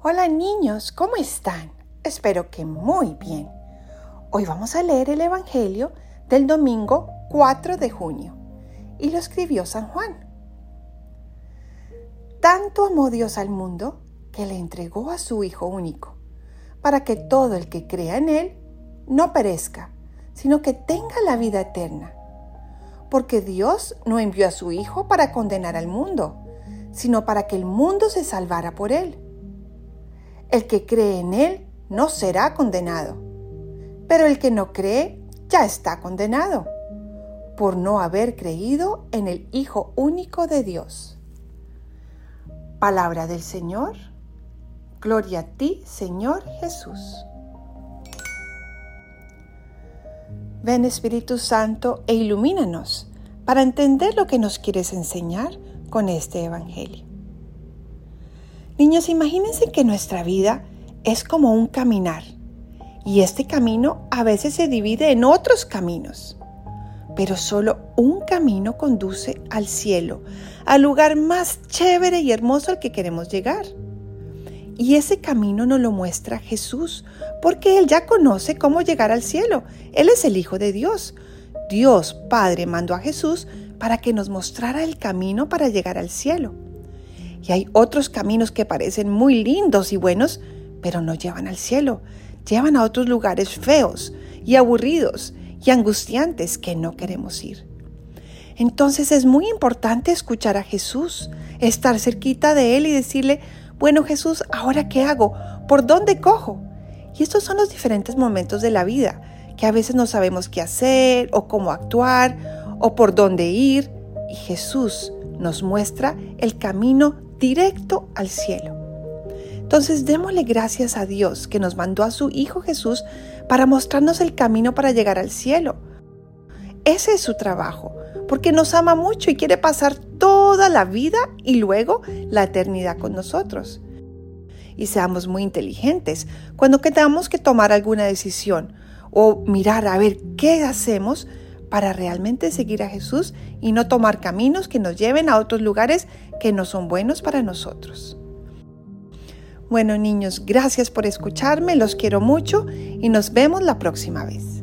Hola niños, ¿cómo están? Espero que muy bien. Hoy vamos a leer el Evangelio del domingo 4 de junio y lo escribió San Juan. Tanto amó Dios al mundo que le entregó a su Hijo único, para que todo el que crea en Él no perezca, sino que tenga la vida eterna. Porque Dios no envió a su Hijo para condenar al mundo, sino para que el mundo se salvara por Él. El que cree en Él no será condenado, pero el que no cree ya está condenado por no haber creído en el Hijo único de Dios. Palabra del Señor. Gloria a ti, Señor Jesús. Ven Espíritu Santo e ilumínanos para entender lo que nos quieres enseñar con este Evangelio. Niños, imagínense que nuestra vida es como un caminar y este camino a veces se divide en otros caminos, pero solo un camino conduce al cielo, al lugar más chévere y hermoso al que queremos llegar. Y ese camino nos lo muestra Jesús, porque Él ya conoce cómo llegar al cielo. Él es el Hijo de Dios. Dios Padre mandó a Jesús para que nos mostrara el camino para llegar al cielo. Y hay otros caminos que parecen muy lindos y buenos, pero no llevan al cielo. Llevan a otros lugares feos y aburridos y angustiantes que no queremos ir. Entonces es muy importante escuchar a Jesús, estar cerquita de Él y decirle, bueno Jesús, ¿ahora qué hago? ¿Por dónde cojo? Y estos son los diferentes momentos de la vida, que a veces no sabemos qué hacer o cómo actuar o por dónde ir. Y Jesús nos muestra el camino directo al cielo. Entonces démosle gracias a Dios que nos mandó a su Hijo Jesús para mostrarnos el camino para llegar al cielo. Ese es su trabajo, porque nos ama mucho y quiere pasar toda la vida y luego la eternidad con nosotros. Y seamos muy inteligentes cuando tengamos que tomar alguna decisión o mirar a ver qué hacemos para realmente seguir a Jesús y no tomar caminos que nos lleven a otros lugares que no son buenos para nosotros. Bueno niños, gracias por escucharme, los quiero mucho y nos vemos la próxima vez.